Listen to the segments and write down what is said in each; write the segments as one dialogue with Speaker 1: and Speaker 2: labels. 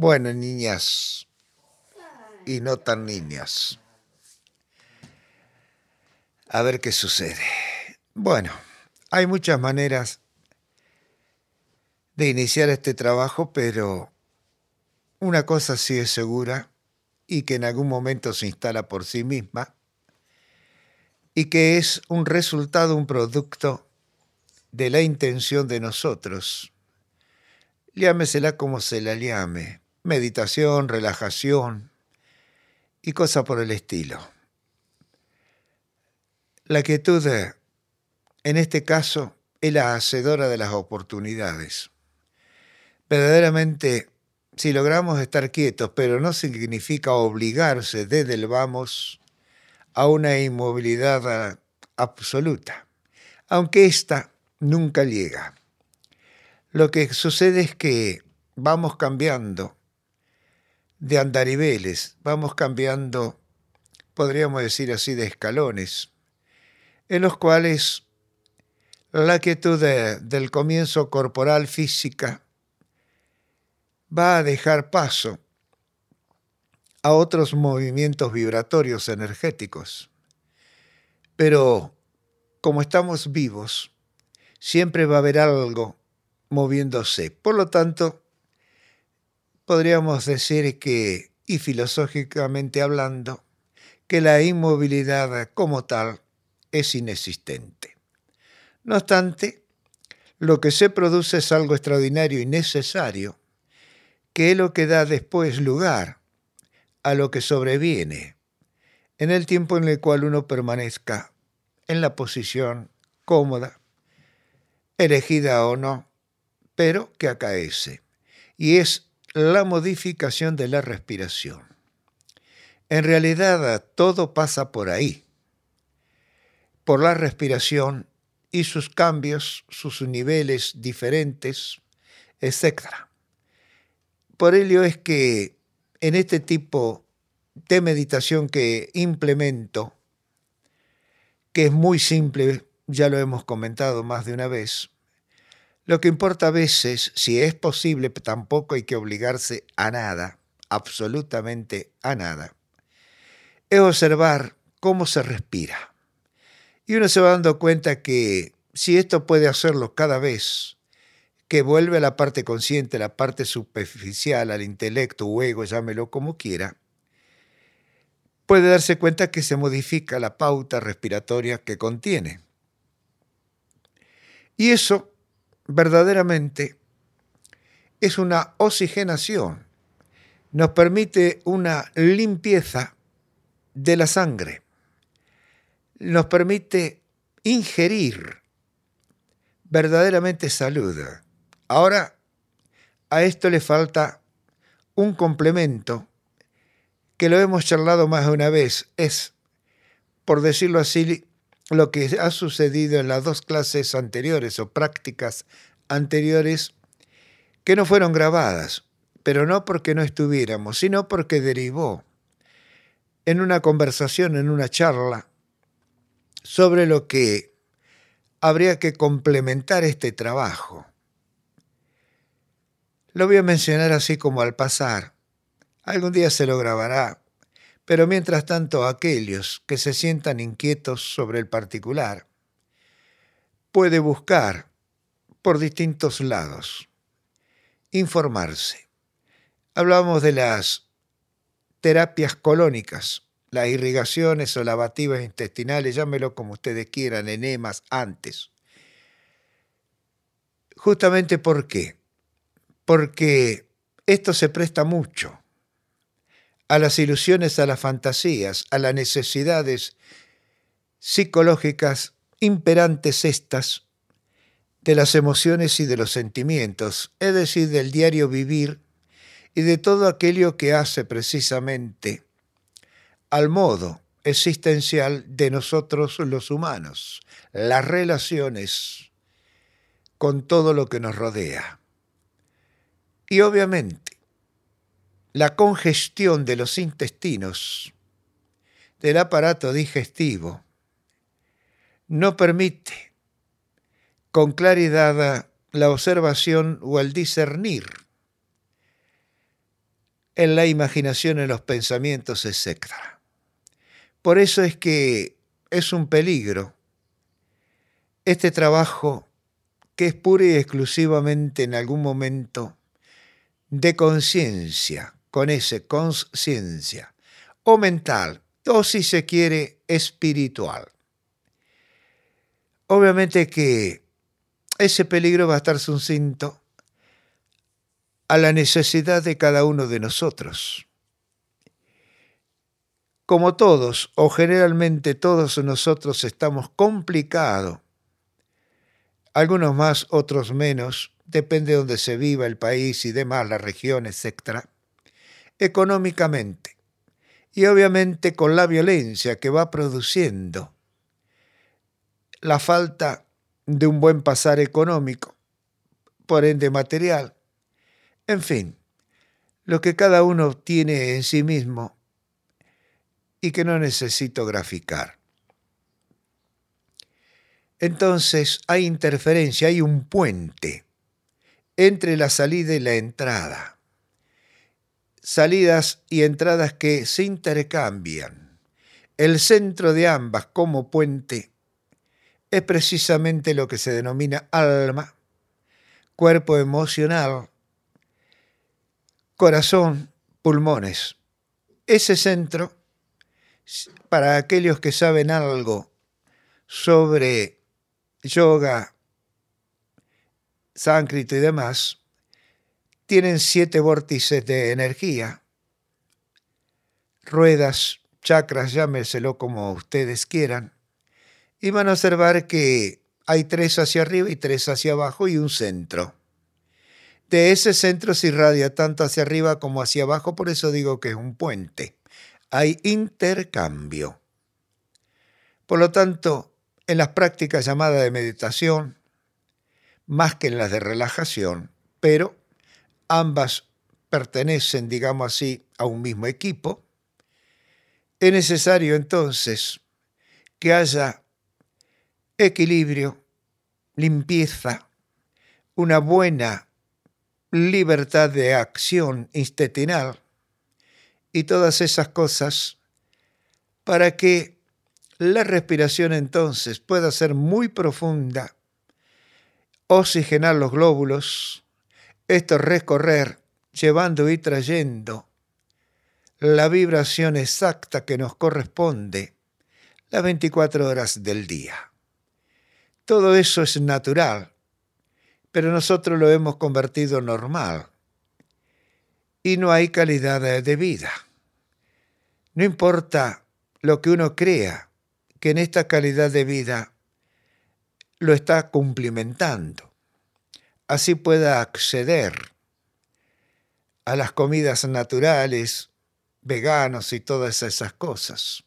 Speaker 1: Bueno, niñas y no tan niñas. A ver qué sucede. Bueno, hay muchas maneras de iniciar este trabajo, pero una cosa sí es segura y que en algún momento se instala por sí misma y que es un resultado, un producto de la intención de nosotros. Llámesela como se la llame, meditación, relajación y cosa por el estilo. La quietud, en este caso, es la hacedora de las oportunidades. Verdaderamente, si logramos estar quietos, pero no significa obligarse desde el vamos a una inmovilidad absoluta, aunque ésta nunca llega. Lo que sucede es que vamos cambiando de andariveles, vamos cambiando, podríamos decir así, de escalones, en los cuales la quietud del comienzo corporal física va a dejar paso a otros movimientos vibratorios energéticos. Pero como estamos vivos, siempre va a haber algo moviéndose. Por lo tanto, podríamos decir que, y filosóficamente hablando, que la inmovilidad como tal es inexistente. No obstante, lo que se produce es algo extraordinario y necesario, que es lo que da después lugar a lo que sobreviene en el tiempo en el cual uno permanezca en la posición cómoda, elegida o no, pero que acaece, y es la modificación de la respiración. En realidad todo pasa por ahí, por la respiración y sus cambios, sus niveles diferentes, etc. Por ello es que en este tipo de meditación que implemento, que es muy simple, ya lo hemos comentado más de una vez, lo que importa a veces, si es posible, tampoco hay que obligarse a nada, absolutamente a nada, es observar cómo se respira. Y uno se va dando cuenta que si esto puede hacerlo cada vez, que vuelve a la parte consciente, la parte superficial, al intelecto o ego, llámelo como quiera, puede darse cuenta que se modifica la pauta respiratoria que contiene. Y eso verdaderamente es una oxigenación, nos permite una limpieza de la sangre, nos permite ingerir verdaderamente salud. Ahora, a esto le falta un complemento que lo hemos charlado más de una vez, es, por decirlo así, lo que ha sucedido en las dos clases anteriores o prácticas anteriores que no fueron grabadas, pero no porque no estuviéramos, sino porque derivó en una conversación, en una charla, sobre lo que habría que complementar este trabajo. Lo voy a mencionar así como al pasar. Algún día se lo grabará pero mientras tanto aquellos que se sientan inquietos sobre el particular puede buscar por distintos lados, informarse. Hablamos de las terapias colónicas, las irrigaciones o lavativas intestinales, llámelo como ustedes quieran, enemas antes. Justamente por qué? Porque esto se presta mucho a las ilusiones, a las fantasías, a las necesidades psicológicas imperantes estas de las emociones y de los sentimientos, es decir, del diario vivir y de todo aquello que hace precisamente al modo existencial de nosotros los humanos, las relaciones con todo lo que nos rodea. Y obviamente, la congestión de los intestinos, del aparato digestivo, no permite con claridad la observación o el discernir en la imaginación, en los pensamientos, etc. Por eso es que es un peligro este trabajo que es pura y exclusivamente en algún momento de conciencia, con ese conciencia, o mental, o si se quiere, espiritual. Obviamente que ese peligro va a estar sucinto a la necesidad de cada uno de nosotros. Como todos, o generalmente todos nosotros estamos complicados algunos más, otros menos, depende de donde se viva el país y demás, las regiones, etc., económicamente. Y obviamente con la violencia que va produciendo la falta de un buen pasar económico, por ende material, en fin, lo que cada uno tiene en sí mismo y que no necesito graficar. Entonces hay interferencia, hay un puente entre la salida y la entrada. Salidas y entradas que se intercambian. El centro de ambas como puente es precisamente lo que se denomina alma, cuerpo emocional, corazón, pulmones. Ese centro, para aquellos que saben algo sobre yoga, sánscrito y demás, tienen siete vórtices de energía, ruedas, chakras, llámeselo como ustedes quieran, y van a observar que hay tres hacia arriba y tres hacia abajo y un centro. De ese centro se irradia tanto hacia arriba como hacia abajo, por eso digo que es un puente. Hay intercambio. Por lo tanto, en las prácticas llamadas de meditación, más que en las de relajación, pero ambas pertenecen, digamos así, a un mismo equipo, es necesario entonces que haya equilibrio, limpieza, una buena libertad de acción intestinal y todas esas cosas para que la respiración entonces pueda ser muy profunda, oxigenar los glóbulos, esto recorrer, llevando y trayendo la vibración exacta que nos corresponde las 24 horas del día. Todo eso es natural, pero nosotros lo hemos convertido normal y no hay calidad de vida. No importa lo que uno crea, que en esta calidad de vida lo está cumplimentando. Así pueda acceder a las comidas naturales, veganos y todas esas cosas.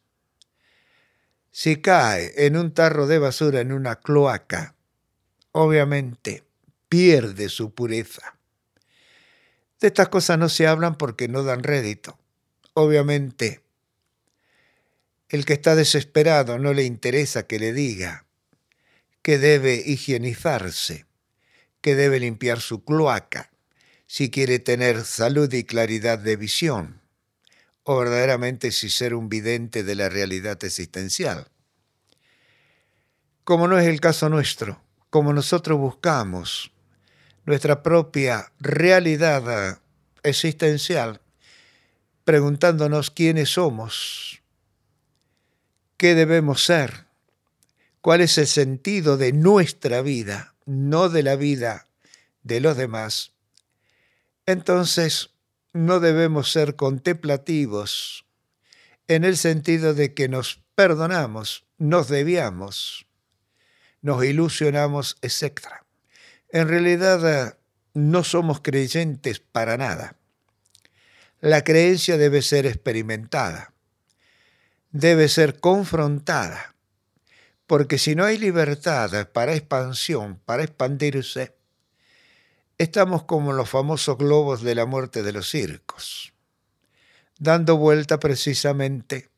Speaker 1: Si cae en un tarro de basura, en una cloaca, obviamente pierde su pureza. De estas cosas no se hablan porque no dan rédito. Obviamente el que está desesperado no le interesa que le diga que debe higienizarse, que debe limpiar su cloaca, si quiere tener salud y claridad de visión, o verdaderamente si ser un vidente de la realidad existencial. Como no es el caso nuestro, como nosotros buscamos nuestra propia realidad existencial, preguntándonos quiénes somos, qué debemos ser, cuál es el sentido de nuestra vida, no de la vida de los demás, entonces no debemos ser contemplativos en el sentido de que nos perdonamos, nos debíamos, nos ilusionamos, etc. En realidad no somos creyentes para nada. La creencia debe ser experimentada debe ser confrontada, porque si no hay libertad para expansión, para expandirse, estamos como los famosos globos de la muerte de los circos, dando vuelta precisamente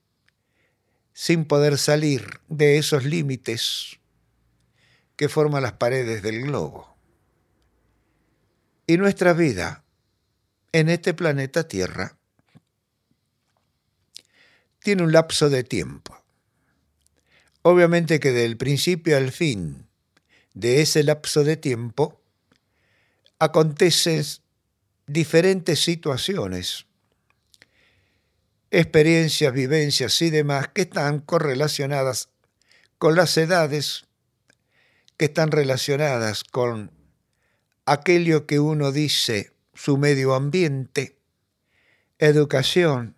Speaker 1: sin poder salir de esos límites que forman las paredes del globo. Y nuestra vida en este planeta Tierra tiene un lapso de tiempo. Obviamente que del principio al fin de ese lapso de tiempo acontecen diferentes situaciones, experiencias, vivencias y demás que están correlacionadas con las edades, que están relacionadas con aquello que uno dice su medio ambiente, educación,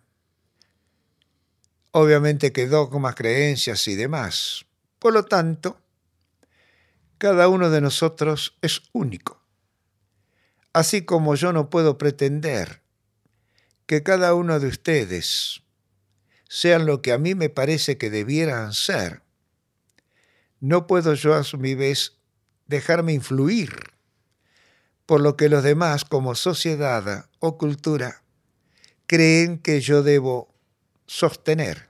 Speaker 1: obviamente que dogmas, creencias y demás. Por lo tanto, cada uno de nosotros es único. Así como yo no puedo pretender que cada uno de ustedes sean lo que a mí me parece que debieran ser, no puedo yo a mi vez dejarme influir por lo que los demás como sociedad o cultura creen que yo debo sostener.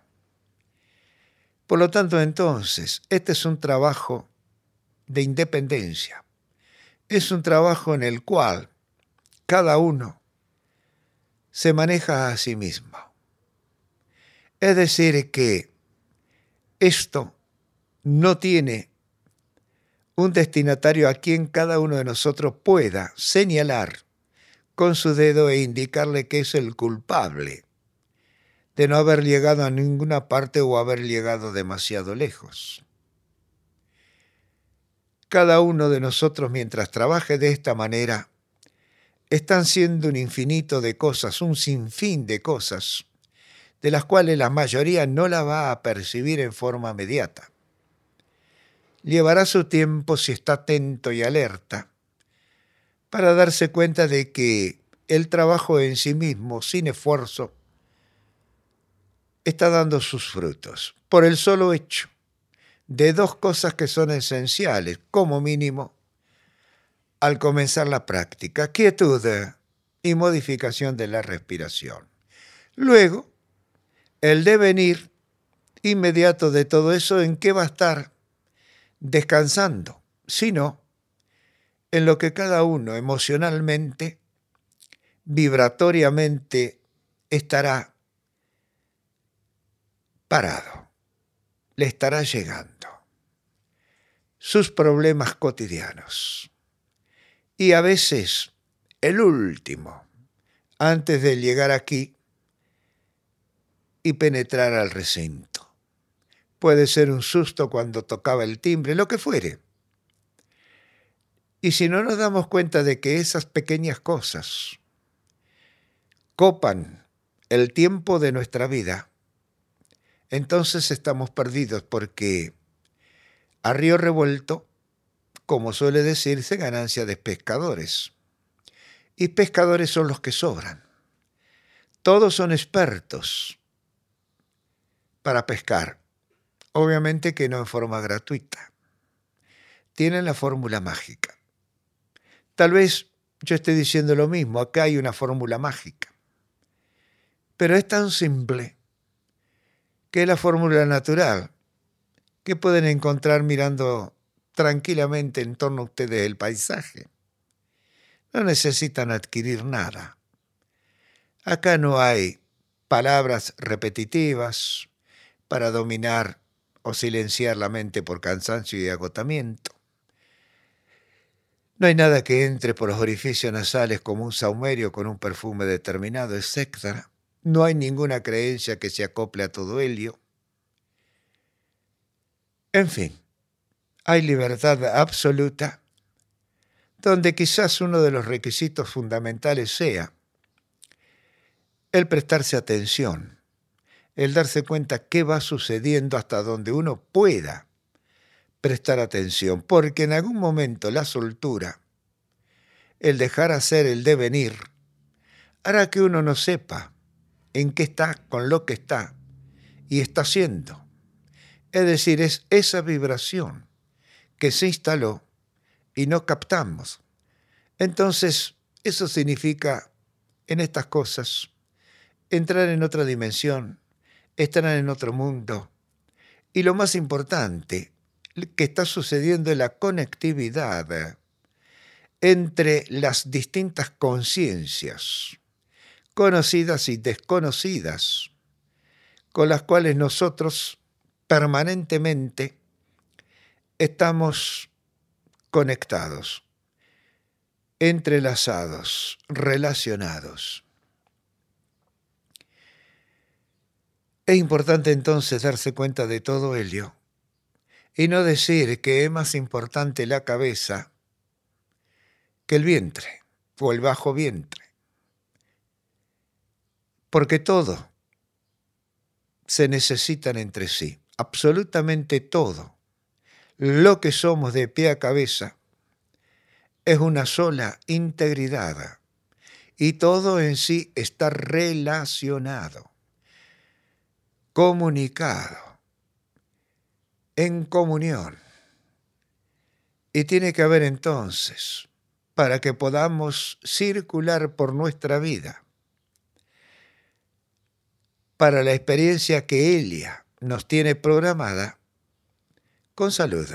Speaker 1: Por lo tanto, entonces, este es un trabajo de independencia. Es un trabajo en el cual cada uno se maneja a sí mismo. Es decir, que esto no tiene un destinatario a quien cada uno de nosotros pueda señalar con su dedo e indicarle que es el culpable de no haber llegado a ninguna parte o haber llegado demasiado lejos. Cada uno de nosotros mientras trabaje de esta manera, están siendo un infinito de cosas, un sinfín de cosas, de las cuales la mayoría no la va a percibir en forma inmediata llevará su tiempo si está atento y alerta para darse cuenta de que el trabajo en sí mismo, sin esfuerzo, está dando sus frutos por el solo hecho de dos cosas que son esenciales, como mínimo, al comenzar la práctica, quietud y modificación de la respiración. Luego, el devenir inmediato de todo eso, ¿en qué va a estar? descansando, sino en lo que cada uno emocionalmente, vibratoriamente estará parado, le estará llegando sus problemas cotidianos. Y a veces el último, antes de llegar aquí y penetrar al recinto puede ser un susto cuando tocaba el timbre, lo que fuere. Y si no nos damos cuenta de que esas pequeñas cosas copan el tiempo de nuestra vida, entonces estamos perdidos porque a río revuelto, como suele decirse, ganancia de pescadores. Y pescadores son los que sobran. Todos son expertos para pescar Obviamente que no en forma gratuita. Tienen la fórmula mágica. Tal vez yo esté diciendo lo mismo, acá hay una fórmula mágica. Pero es tan simple que es la fórmula natural que pueden encontrar mirando tranquilamente en torno a ustedes el paisaje. No necesitan adquirir nada. Acá no hay palabras repetitivas para dominar o silenciar la mente por cansancio y agotamiento. No hay nada que entre por los orificios nasales como un saumerio con un perfume determinado, etc. No hay ninguna creencia que se acople a todo ello. En fin, hay libertad absoluta, donde quizás uno de los requisitos fundamentales sea el prestarse atención el darse cuenta qué va sucediendo hasta donde uno pueda prestar atención, porque en algún momento la soltura, el dejar hacer el devenir, hará que uno no sepa en qué está con lo que está y está haciendo. Es decir, es esa vibración que se instaló y no captamos. Entonces, eso significa, en estas cosas, entrar en otra dimensión, estarán en otro mundo. Y lo más importante que está sucediendo es la conectividad entre las distintas conciencias, conocidas y desconocidas, con las cuales nosotros permanentemente estamos conectados, entrelazados, relacionados. Es importante entonces darse cuenta de todo ello y no decir que es más importante la cabeza que el vientre o el bajo vientre. Porque todo se necesitan entre sí, absolutamente todo. Lo que somos de pie a cabeza es una sola integridad y todo en sí está relacionado, comunicado, en comunión. Y tiene que haber entonces, para que podamos circular por nuestra vida, para la experiencia que Elia nos tiene programada con salud.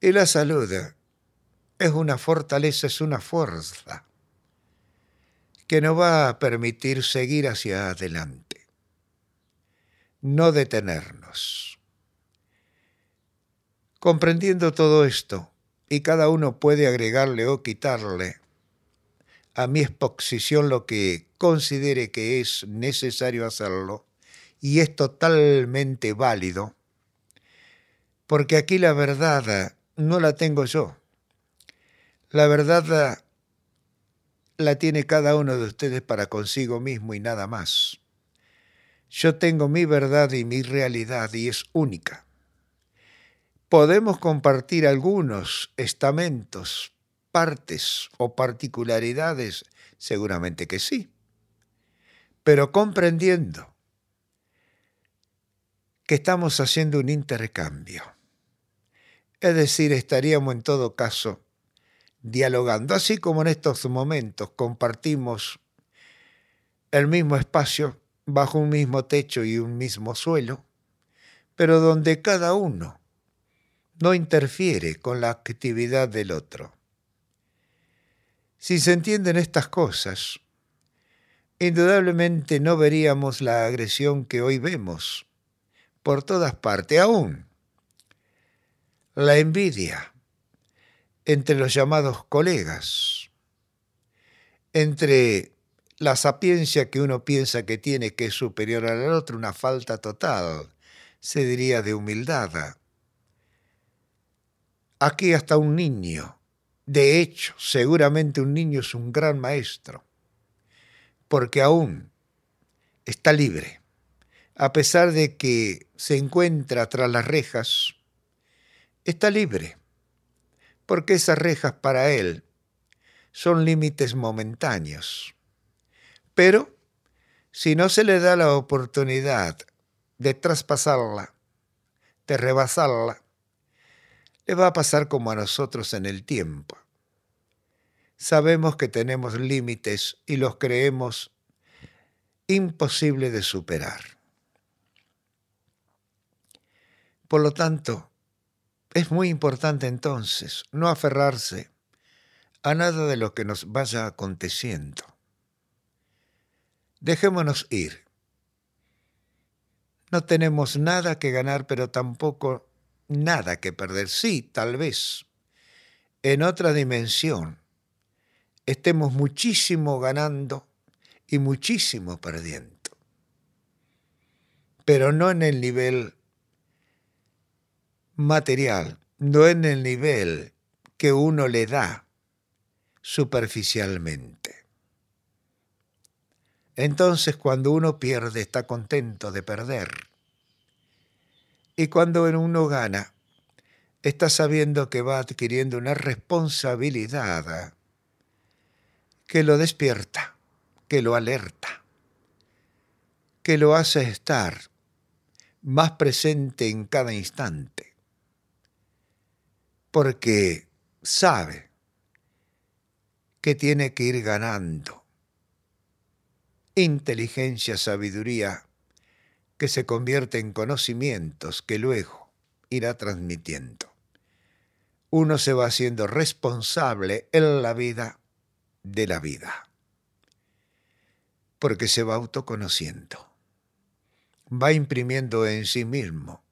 Speaker 1: Y la salud es una fortaleza, es una fuerza que nos va a permitir seguir hacia adelante, no detenernos. Comprendiendo todo esto, y cada uno puede agregarle o quitarle a mi exposición lo que considere que es necesario hacerlo y es totalmente válido, porque aquí la verdad no la tengo yo. La verdad la tiene cada uno de ustedes para consigo mismo y nada más. Yo tengo mi verdad y mi realidad y es única. Podemos compartir algunos estamentos partes o particularidades? Seguramente que sí. Pero comprendiendo que estamos haciendo un intercambio. Es decir, estaríamos en todo caso dialogando, así como en estos momentos compartimos el mismo espacio bajo un mismo techo y un mismo suelo, pero donde cada uno no interfiere con la actividad del otro. Si se entienden estas cosas, indudablemente no veríamos la agresión que hoy vemos por todas partes, aún la envidia entre los llamados colegas, entre la sapiencia que uno piensa que tiene que es superior al otro, una falta total, se diría de humildad. Aquí hasta un niño de hecho, seguramente un niño es un gran maestro, porque aún está libre, a pesar de que se encuentra tras las rejas, está libre, porque esas rejas para él son límites momentáneos. Pero si no se le da la oportunidad de traspasarla, de rebasarla, le va a pasar como a nosotros en el tiempo. Sabemos que tenemos límites y los creemos imposible de superar. Por lo tanto, es muy importante entonces no aferrarse a nada de lo que nos vaya aconteciendo. Dejémonos ir. No tenemos nada que ganar, pero tampoco nada que perder. Sí, tal vez en otra dimensión estemos muchísimo ganando y muchísimo perdiendo. Pero no en el nivel material, no en el nivel que uno le da superficialmente. Entonces cuando uno pierde está contento de perder y cuando uno gana, está sabiendo que va adquiriendo una responsabilidad que lo despierta, que lo alerta, que lo hace estar más presente en cada instante, porque sabe que tiene que ir ganando. Inteligencia, sabiduría, que se convierte en conocimientos que luego irá transmitiendo. Uno se va haciendo responsable en la vida de la vida, porque se va autoconociendo. va imprimiendo en sí mismo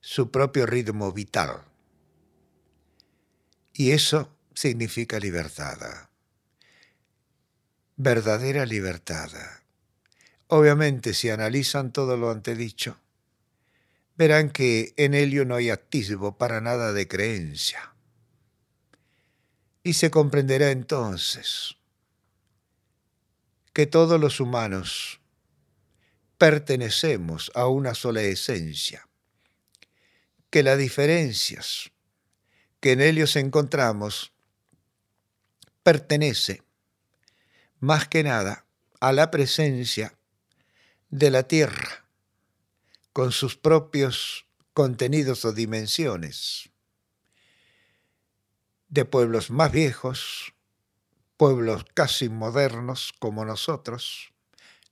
Speaker 1: su propio ritmo vital. Y eso significa libertad, verdadera libertad. Obviamente, si analizan todo lo antedicho, verán que en ello no hay atisbo para nada de creencia. Y se comprenderá entonces que todos los humanos pertenecemos a una sola esencia, que las diferencias que en ellos encontramos pertenece más que nada a la presencia de la tierra con sus propios contenidos o dimensiones, de pueblos más viejos, pueblos casi modernos como nosotros,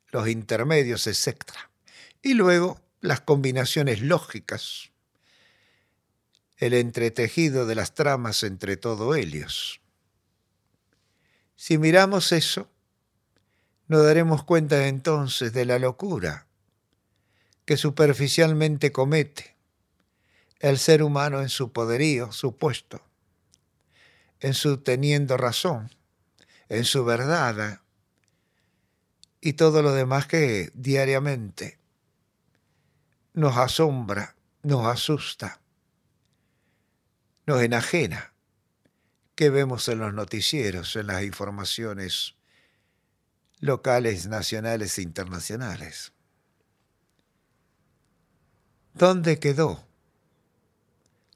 Speaker 1: los intermedios, etc. Y luego las combinaciones lógicas, el entretejido de las tramas entre todo ellos. Si miramos eso, nos daremos cuenta entonces de la locura que superficialmente comete el ser humano en su poderío supuesto, en su teniendo razón, en su verdad y todo lo demás que diariamente nos asombra, nos asusta, nos enajena, que vemos en los noticieros, en las informaciones locales, nacionales e internacionales. ¿Dónde quedó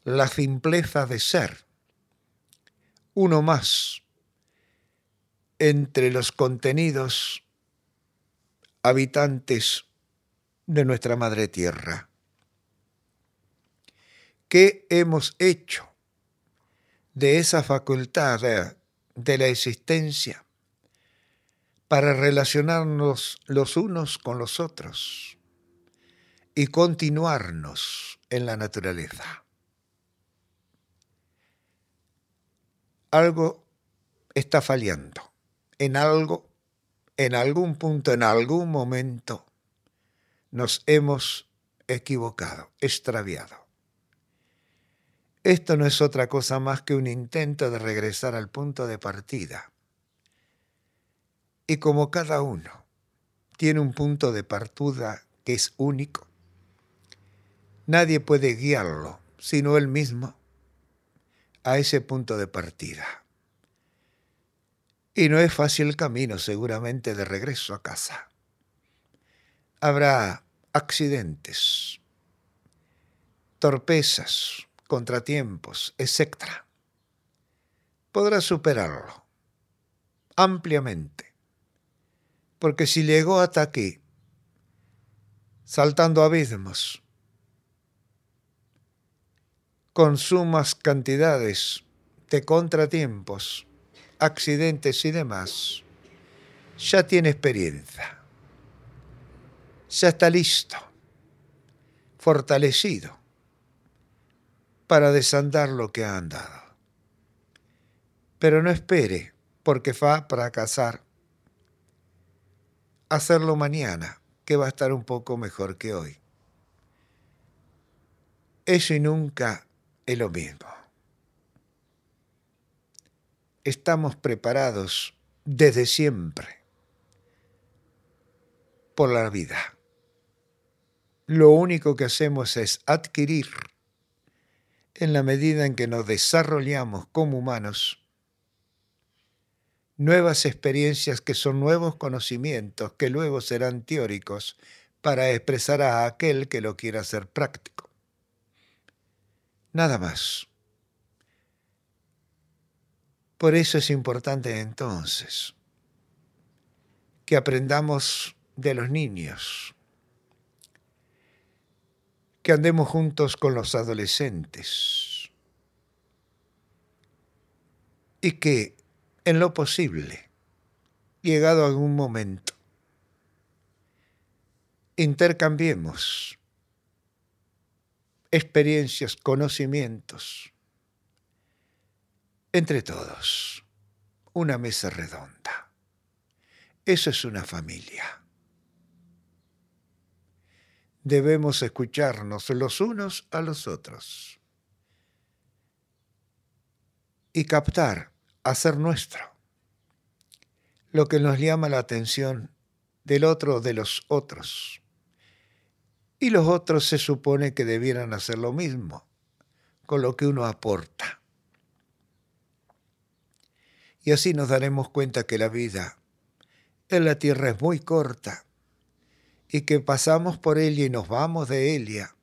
Speaker 1: la simpleza de ser? Uno más entre los contenidos habitantes de nuestra madre tierra. ¿Qué hemos hecho de esa facultad de, la existencia para relacionarnos los unos con los otros y continuarnos en la naturaleza. Algo está fallando. En algo, en algún punto, en algún momento, nos hemos equivocado, extraviado. Esto no es otra cosa más que un intento de regresar al punto de partida y como cada uno tiene un punto de partida que es único, nadie puede guiarlo sino él mismo a ese punto de partida. Y no es fácil el camino seguramente de regreso a casa. Habrá accidentes, torpezas, contratiempos, etc. Podrá superarlo ampliamente porque si llegó hasta aquí, saltando abismos, con sumas cantidades de contratiempos, accidentes y demás, ya tiene experiencia, ya está listo, fortalecido para desandar lo que ha andado. Pero no espere, porque va a fracasar hacerlo mañana, que va a estar un poco mejor que hoy. Eso y nunca es lo mismo. Estamos preparados desde siempre por la vida. Lo único que hacemos es adquirir, en la medida en que nos desarrollamos como humanos, nuevas experiencias que son nuevos conocimientos que luego serán teóricos para expresar a aquel que lo quiera hacer práctico. Nada más. Por eso es importante entonces que aprendamos de los niños, que andemos juntos con los adolescentes y que en lo posible, llegado algún momento, intercambiemos experiencias, conocimientos, entre todos, una mesa redonda. Eso es una familia. debemos escucharnos los unos a los otros y captar, hacer nuestro lo que nos llama la atención del otro de los otros. Y los otros se supone que debieran hacer lo mismo con lo que uno aporta. Y así nos daremos cuenta que la vida en la tierra es muy corta y que pasamos por ella y nos vamos de ella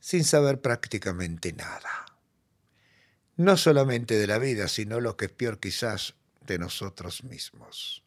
Speaker 1: sin saber prácticamente nada. No solamente de la vida, sino lo que es peor quizás de nosotros mismos.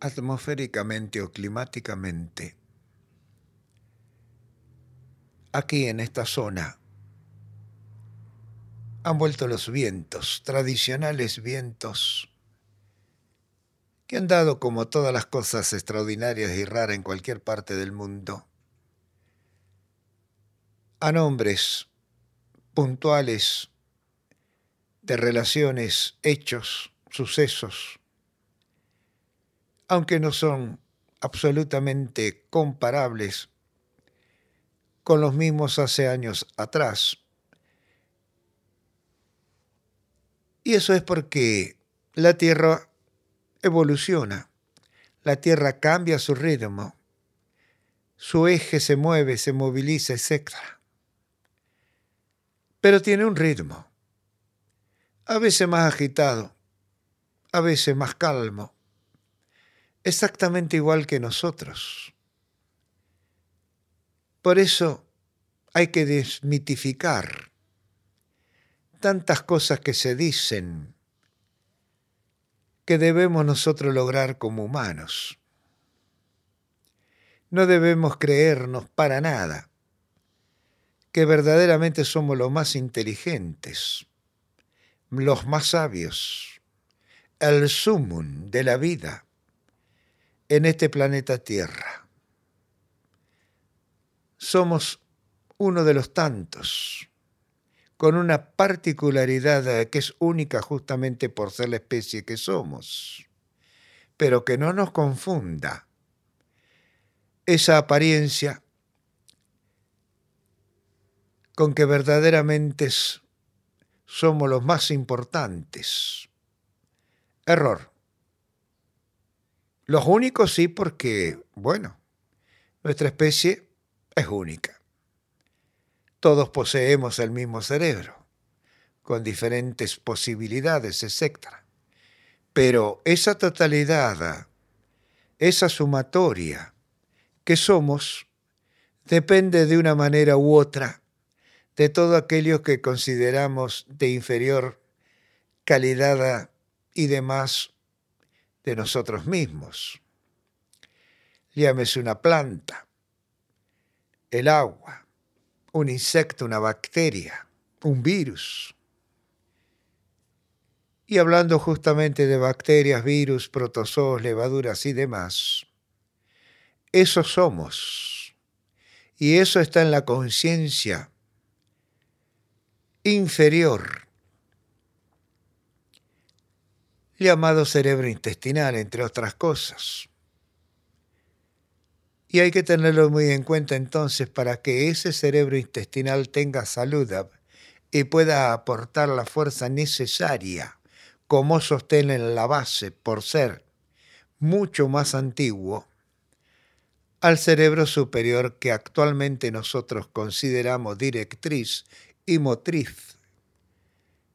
Speaker 1: Atmosféricamente o climáticamente, aquí en esta zona, han vuelto los vientos, tradicionales vientos, que han dado como todas las cosas extraordinarias y raras en cualquier parte del mundo, a nombres puntuales de relaciones, hechos, sucesos, aunque no son absolutamente comparables con los mismos hace años atrás. Y eso es porque la Tierra evoluciona, la Tierra cambia su ritmo, su eje se mueve, se moviliza, etc. Pero tiene un ritmo, a veces más agitado, a veces más calmo, exactamente igual que nosotros. Por eso hay que desmitificar tantas cosas que se dicen que debemos nosotros lograr como humanos. No debemos creernos para nada que verdaderamente somos los más inteligentes, los más sabios, el sumum de la vida en este planeta Tierra. Somos uno de los tantos, con una particularidad que es única justamente por ser la especie que somos, pero que no nos confunda esa apariencia con que verdaderamente somos los más importantes. Error. Los únicos sí porque, bueno, nuestra especie es única. Todos poseemos el mismo cerebro, con diferentes posibilidades, etc. Pero esa totalidad, esa sumatoria que somos, depende de una manera u otra de todo aquello que consideramos de inferior calidad y demás de nosotros mismos. Llámese una planta, el agua, un insecto, una bacteria, un virus. Y hablando justamente de bacterias, virus, protozoos, levaduras y demás, eso somos. Y eso está en la conciencia inferior llamado cerebro intestinal, entre otras cosas. Y hay que tenerlo muy en cuenta entonces para que ese cerebro intestinal tenga salud y pueda aportar la fuerza necesaria como sostén en la base por ser mucho más antiguo al cerebro superior que actualmente nosotros consideramos directriz y motriz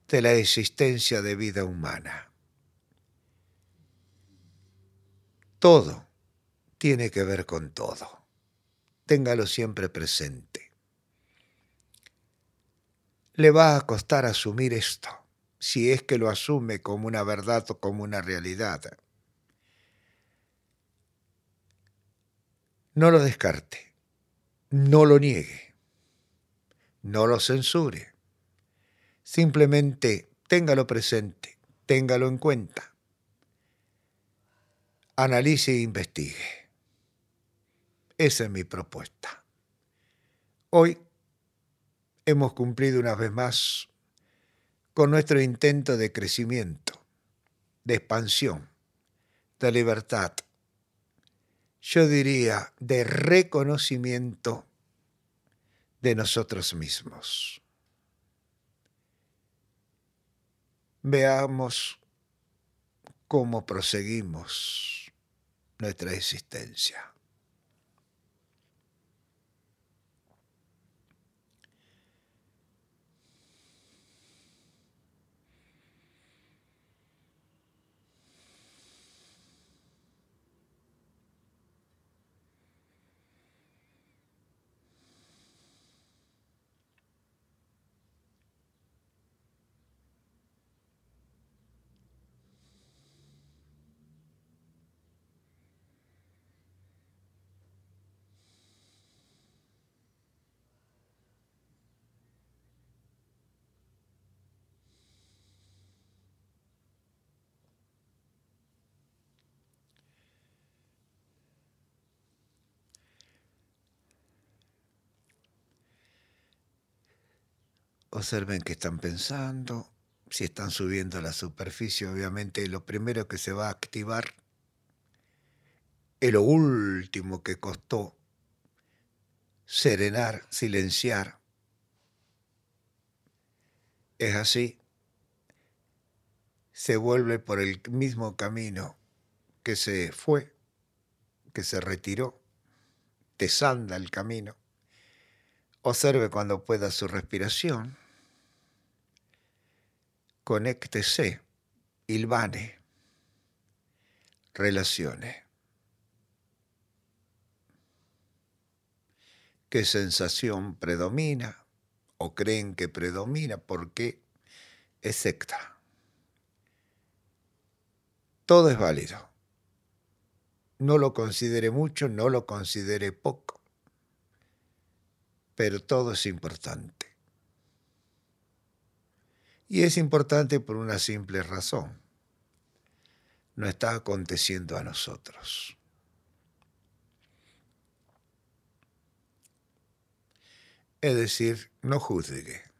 Speaker 1: de la existencia de vida humana. Todo tiene que ver con todo. Téngalo siempre presente. Le va a costar asumir esto, si es que lo asume como una verdad o como una realidad. No lo descarte, no lo niegue, no lo censure. Simplemente téngalo presente, téngalo en cuenta. Analice e investigue. Esa es mi propuesta. Hoy hemos cumplido una vez más con nuestro intento de crecimiento, de expansión, de libertad, yo diría de reconocimiento de nosotros mismos. Veamos cómo proseguimos nuestra existencia. Observen qué están pensando. Si están subiendo a la superficie, obviamente lo primero que se va a activar es lo último que costó serenar, silenciar. Es así. Se vuelve por el mismo camino que se fue, que se retiró, desanda el camino. Observe cuando pueda su respiración conéctese, ilvane, relacione. ¿Qué sensación predomina o creen que predomina? ¿Por qué? Etcétera. Todo es válido. No lo considere mucho, no lo considere poco, pero todo es importante. Y es importante por una simple razón. No está aconteciendo a nosotros. Es decir, no juzgue.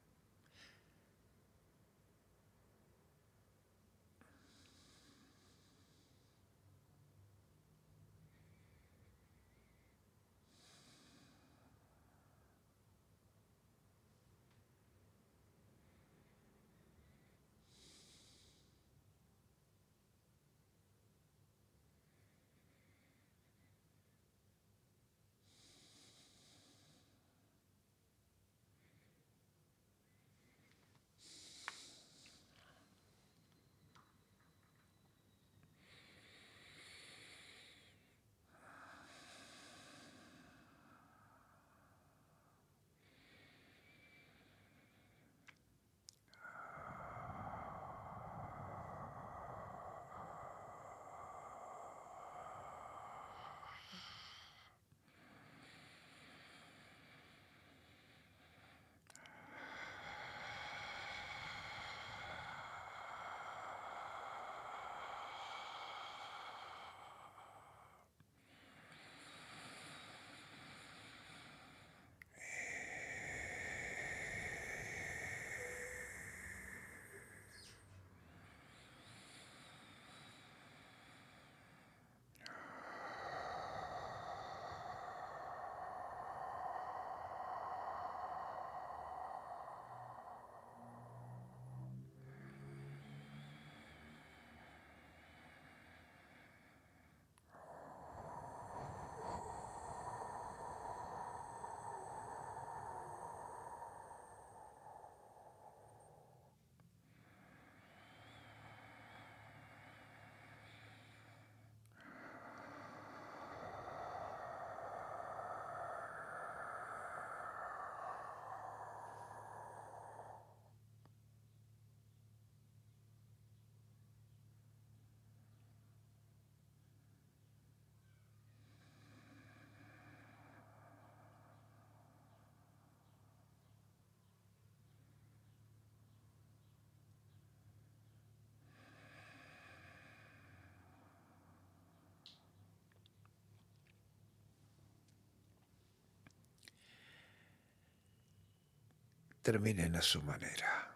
Speaker 1: Terminen a su manera.